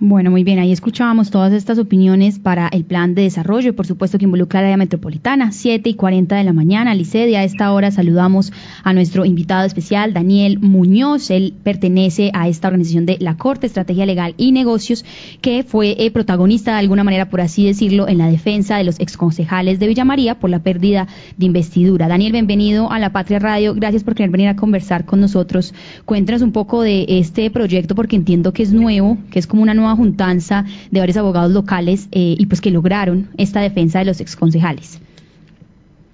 Bueno, muy bien, ahí escuchábamos todas estas opiniones para el plan de desarrollo y por supuesto que involucra a la área metropolitana, 7 y 40 de la mañana. Licedi, a esta hora saludamos a nuestro invitado especial, Daniel Muñoz. Él pertenece a esta organización de la Corte, Estrategia Legal y Negocios, que fue eh, protagonista de alguna manera, por así decirlo, en la defensa de los exconcejales de Villa María por la pérdida de investidura. Daniel, bienvenido a La Patria Radio. Gracias por querer venir a conversar con nosotros. Cuéntanos un poco de este proyecto porque entiendo que es nuevo, que es como una nueva juntanza de varios abogados locales eh, y pues que lograron esta defensa de los exconcejales.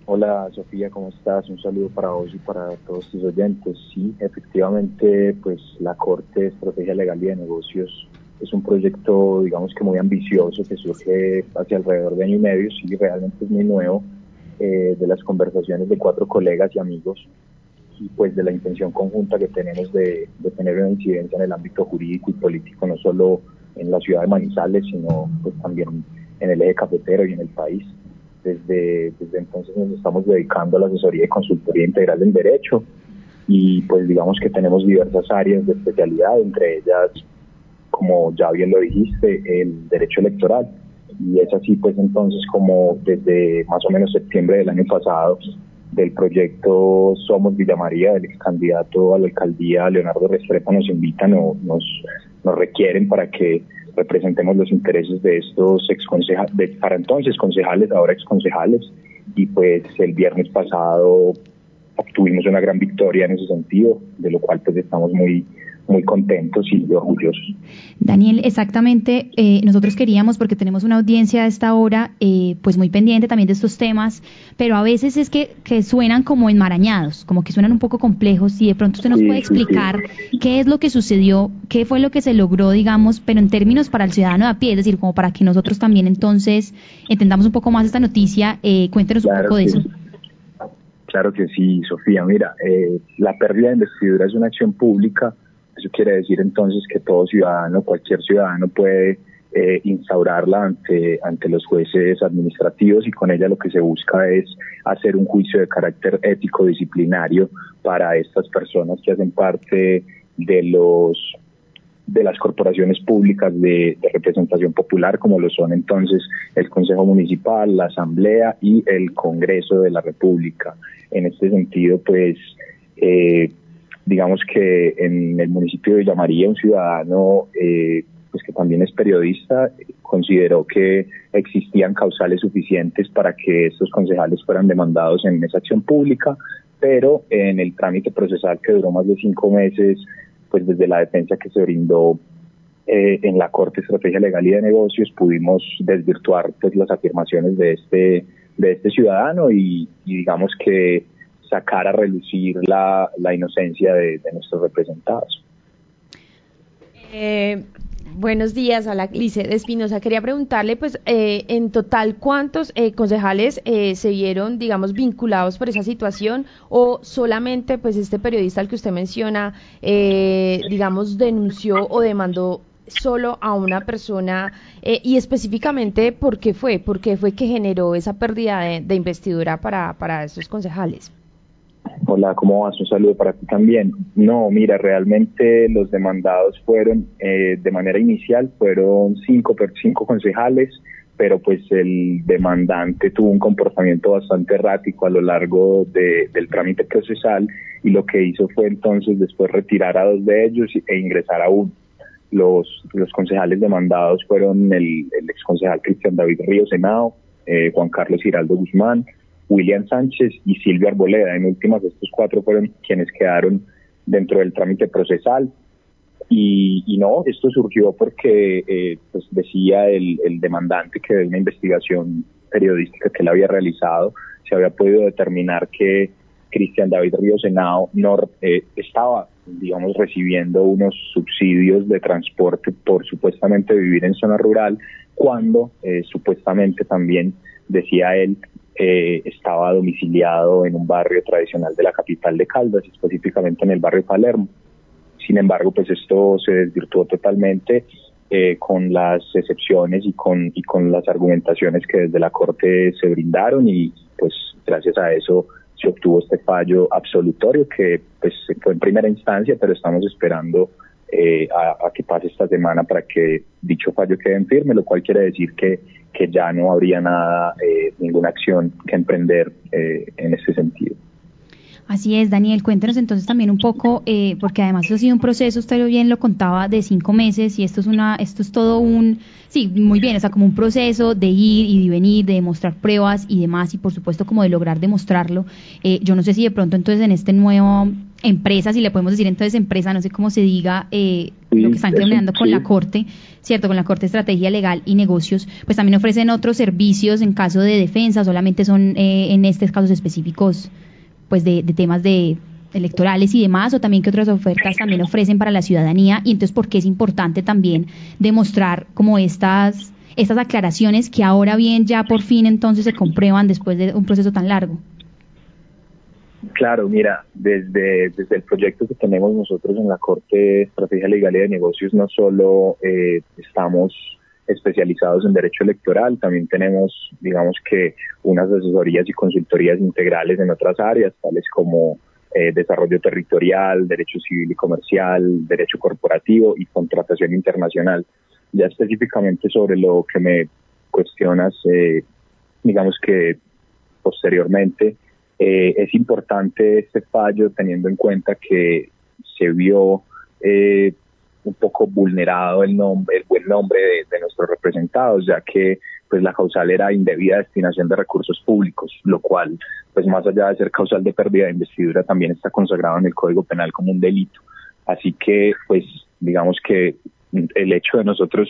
Hola Sofía, ¿cómo estás? Un saludo para vos y para todos tus oyentes. Sí, efectivamente, pues la Corte de Estrategia Legal y de Negocios es un proyecto, digamos que muy ambicioso, que surge hace alrededor de año y medio, sí, realmente es muy nuevo, eh, de las conversaciones de cuatro colegas y amigos y pues de la intención conjunta que tenemos de, de tener una incidencia en el ámbito jurídico y político, no solo en la ciudad de Manizales, sino pues también en el eje cafetero y en el país. Desde, desde entonces nos estamos dedicando a la asesoría y consultoría integral en derecho y pues digamos que tenemos diversas áreas de especialidad, entre ellas, como ya bien lo dijiste, el derecho electoral. Y es así pues entonces como desde más o menos septiembre del año pasado del proyecto Somos Villa María, del ex candidato a la alcaldía Leonardo Restrepo nos invitan o nos nos requieren para que representemos los intereses de estos ex de, para entonces concejales, ahora ex concejales, y pues el viernes pasado obtuvimos una gran victoria en ese sentido, de lo cual pues estamos muy muy contentos y orgullosos. Daniel, exactamente, eh, nosotros queríamos, porque tenemos una audiencia a esta hora, eh, pues muy pendiente también de estos temas, pero a veces es que, que suenan como enmarañados, como que suenan un poco complejos, y de pronto usted nos puede explicar qué es lo que sucedió, qué fue lo que se logró, digamos, pero en términos para el ciudadano de a pie, es decir, como para que nosotros también entonces entendamos un poco más esta noticia, eh, cuéntenos un poco de eso. Claro que sí, Sofía. Mira, eh, la pérdida de investidura es una acción pública eso quiere decir entonces que todo ciudadano, cualquier ciudadano puede eh, instaurarla ante, ante los jueces administrativos y con ella lo que se busca es hacer un juicio de carácter ético disciplinario para estas personas que hacen parte de los de las corporaciones públicas de, representación popular, como lo son entonces el Consejo Municipal, la Asamblea y el Congreso de la República. En este sentido, pues eh, digamos que en el municipio de Villa María un ciudadano eh, pues que también es periodista consideró que existían causales suficientes para que estos concejales fueran demandados en esa acción pública, pero en el trámite procesal que duró más de cinco meses, pues desde la defensa que se brindó eh, en la Corte Estrategia Legal y de Negocios pudimos desvirtuar pues las afirmaciones de este de este ciudadano y digamos que sacar a relucir la, inocencia de, nuestros representados. Eh, buenos días a la Lice de Espinosa. Quería preguntarle, pues, eh, en total, ¿cuántos eh, concejales se vieron, digamos, vinculados por esa situación o solamente, pues, este periodista al que usted menciona, digamos, denunció o demandó solo a una persona y específicamente por qué fue, por qué fue que generó esa pérdida de, investidura para, para estos concejales? Hola, ¿cómo vas? Un saludo para ti también. No, mira, realmente los demandados fueron, eh, de manera inicial, fueron cinco, cinco concejales, pero pues el demandante tuvo un comportamiento bastante errático a lo largo del trámite procesal y lo que hizo fue entonces después retirar a dos de ellos e ingresar a uno. Los, los concejales demandados fueron el, el exconcejal Cristian David Río Senado, eh, Juan Carlos Giraldo Guzmán, William Sánchez y Silvia Arboleda. En últimas, estos cuatro fueron quienes quedaron dentro del trámite procesal. Y, no, esto surgió porque eh, pues decía el, demandante que de una investigación periodística que él había realizado se había podido determinar que Cristian David Río Senado no eh, estaba, digamos, recibiendo unos subsidios de transporte por supuestamente vivir en zona rural, cuando eh, supuestamente también decía él eh, estaba domiciliado en un barrio tradicional de la capital de Caldas, específicamente en el barrio Palermo. Sin embargo, pues esto se desvirtuó totalmente eh, con las excepciones y con, y con las argumentaciones que desde la Corte se brindaron y pues gracias a eso se obtuvo este fallo absolutorio que pues fue en primera instancia, pero estamos esperando eh, a, que pase esta semana para que dicho fallo quede en firme, lo cual quiere decir que, que ya no habría nada, eh, ninguna acción que emprender eh, en ese sentido. Así es, Daniel, cuéntenos entonces también un poco, eh, porque además eso ha sido un proceso, usted bien lo contaba, de cinco meses y esto es una, esto es todo un, sí, muy bien, o sea, como un proceso de ir y de venir, de demostrar pruebas y demás, y por supuesto como de lograr demostrarlo. Eh, yo no sé si de pronto entonces en este nuevo empresa, si le podemos decir entonces empresa, no sé cómo se diga, eh, lo que están terminando con la Corte, ¿cierto? Con la Corte de Estrategia Legal y Negocios, pues también ofrecen otros servicios en caso de defensa, solamente son en estos casos específicos pues de, temas de electorales y demás, o también que otras ofertas también ofrecen para la ciudadanía, y entonces por qué es importante también demostrar como estas, estas aclaraciones que ahora bien ya por fin entonces se comprueban después de un proceso tan largo. Claro, mira, desde, desde el proyecto que tenemos nosotros en la Corte de Estrategia Legal y de Negocios, no solo eh, estamos especializados en derecho electoral. También tenemos, digamos que, unas asesorías y consultorías integrales en otras áreas, tales como eh, desarrollo territorial, derecho civil y comercial, derecho corporativo y contratación internacional. Ya específicamente sobre lo que me cuestionas, eh, digamos que posteriormente eh, es importante este fallo teniendo en cuenta que se vio eh, un poco vulnerado el nombre, el buen nombre de, nuestros representados, ya que pues la causal era indebida destinación de recursos públicos, lo cual, pues más allá de ser causal de pérdida de investidura, también está consagrado en el Código Penal como un delito. Así que, pues, digamos que el hecho de nosotros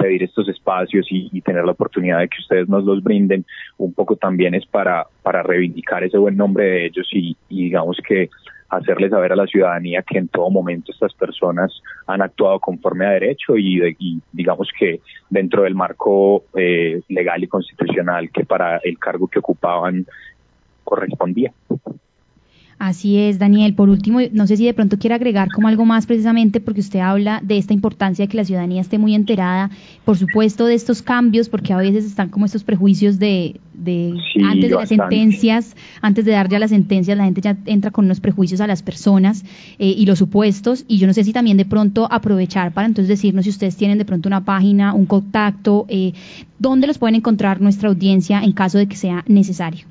pedir estos espacios y, tener la oportunidad de que ustedes nos los brinden, un poco también es para, para reivindicar ese buen nombre de ellos y digamos que hacerle saber a la ciudadanía que en todo momento estas personas han actuado conforme a derecho y, digamos que dentro del marco eh, legal y constitucional que para el cargo que ocupaban correspondía. Así es, Daniel. Por último, no sé si de pronto quiere agregar como algo más precisamente porque usted habla de esta importancia de que la ciudadanía esté muy enterada, por supuesto, de estos cambios, porque a veces están como estos prejuicios de, de antes de las sentencias, antes de dar ya las sentencias, la gente ya entra con unos prejuicios a las personas eh, y los supuestos. Y yo no sé si también de pronto aprovechar para entonces decirnos si ustedes tienen de pronto una página, un contacto, eh, dónde los pueden encontrar nuestra audiencia en caso de que sea necesario.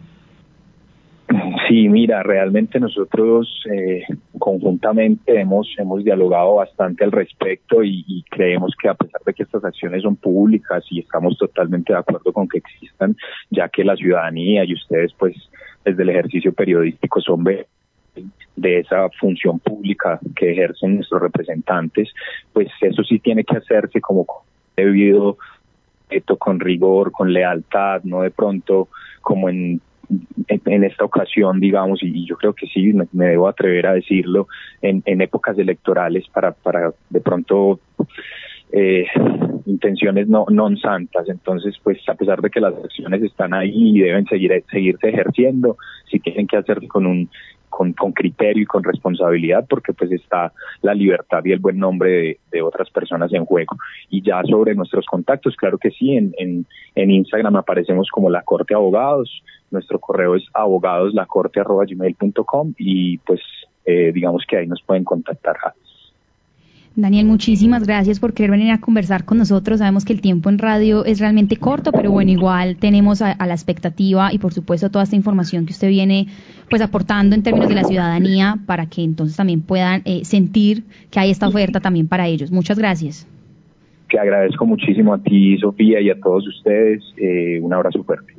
Sí, mira, realmente nosotros eh, conjuntamente hemos, hemos dialogado bastante al respecto y, creemos que a pesar de que estas acciones son públicas y estamos totalmente de acuerdo con que existan, ya que la ciudadanía y ustedes pues desde el ejercicio periodístico son de esa función pública que ejercen nuestros representantes, pues eso sí tiene que hacerse como debido con rigor, con lealtad, no de pronto como en en, esta ocasión, digamos, y, yo creo que sí, me, debo atrever a decirlo, en, épocas electorales para, para de pronto eh, intenciones no non santas. Entonces, pues a pesar de que las acciones están ahí y deben seguir seguirse ejerciendo, sí tienen que hacerse con un con, con, criterio y con responsabilidad porque pues está la libertad y el buen nombre de, otras personas en juego. Y ya sobre nuestros contactos, claro que sí, en, en, en Instagram aparecemos como la Corte Abogados, nuestro correo es abogadoslacorte.gmail.com y pues eh, digamos que ahí nos pueden contactar. Daniel, muchísimas gracias por querer venir a conversar con nosotros. Sabemos que el tiempo en radio es realmente corto, pero bueno, igual tenemos a, la expectativa y por supuesto toda esta información que usted viene pues aportando en términos de la ciudadanía para que entonces también puedan eh, sentir que hay esta oferta también para ellos. Muchas gracias. Que agradezco muchísimo a ti, Sofía, y a todos ustedes. Eh, un abrazo fuerte.